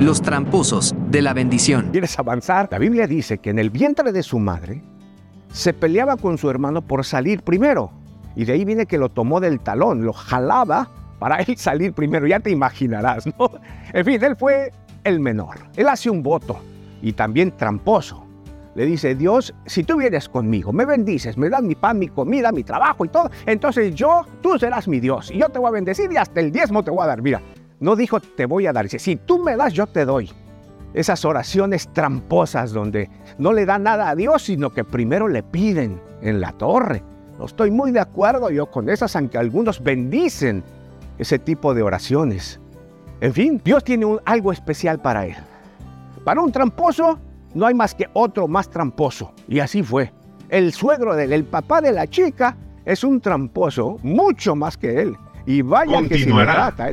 Los tramposos de la bendición. ¿Quieres avanzar? La Biblia dice que en el vientre de su madre se peleaba con su hermano por salir primero. Y de ahí viene que lo tomó del talón, lo jalaba para él salir primero. Ya te imaginarás, ¿no? En fin, él fue el menor. Él hace un voto y también tramposo. Le dice, Dios, si tú vienes conmigo, me bendices, me das mi pan, mi comida, mi trabajo y todo, entonces yo, tú serás mi Dios y yo te voy a bendecir y hasta el diezmo te voy a dar. Mira, no dijo te voy a dar, dice, si tú me das, yo te doy. Esas oraciones tramposas donde no le dan nada a Dios, sino que primero le piden en la torre. No estoy muy de acuerdo yo con esas, aunque algunos bendicen ese tipo de oraciones. En fin, Dios tiene algo especial para él. Para un tramposo no hay más que otro más tramposo. Y así fue. El suegro del el papá de la chica, es un tramposo mucho más que él. Y vaya que si trata.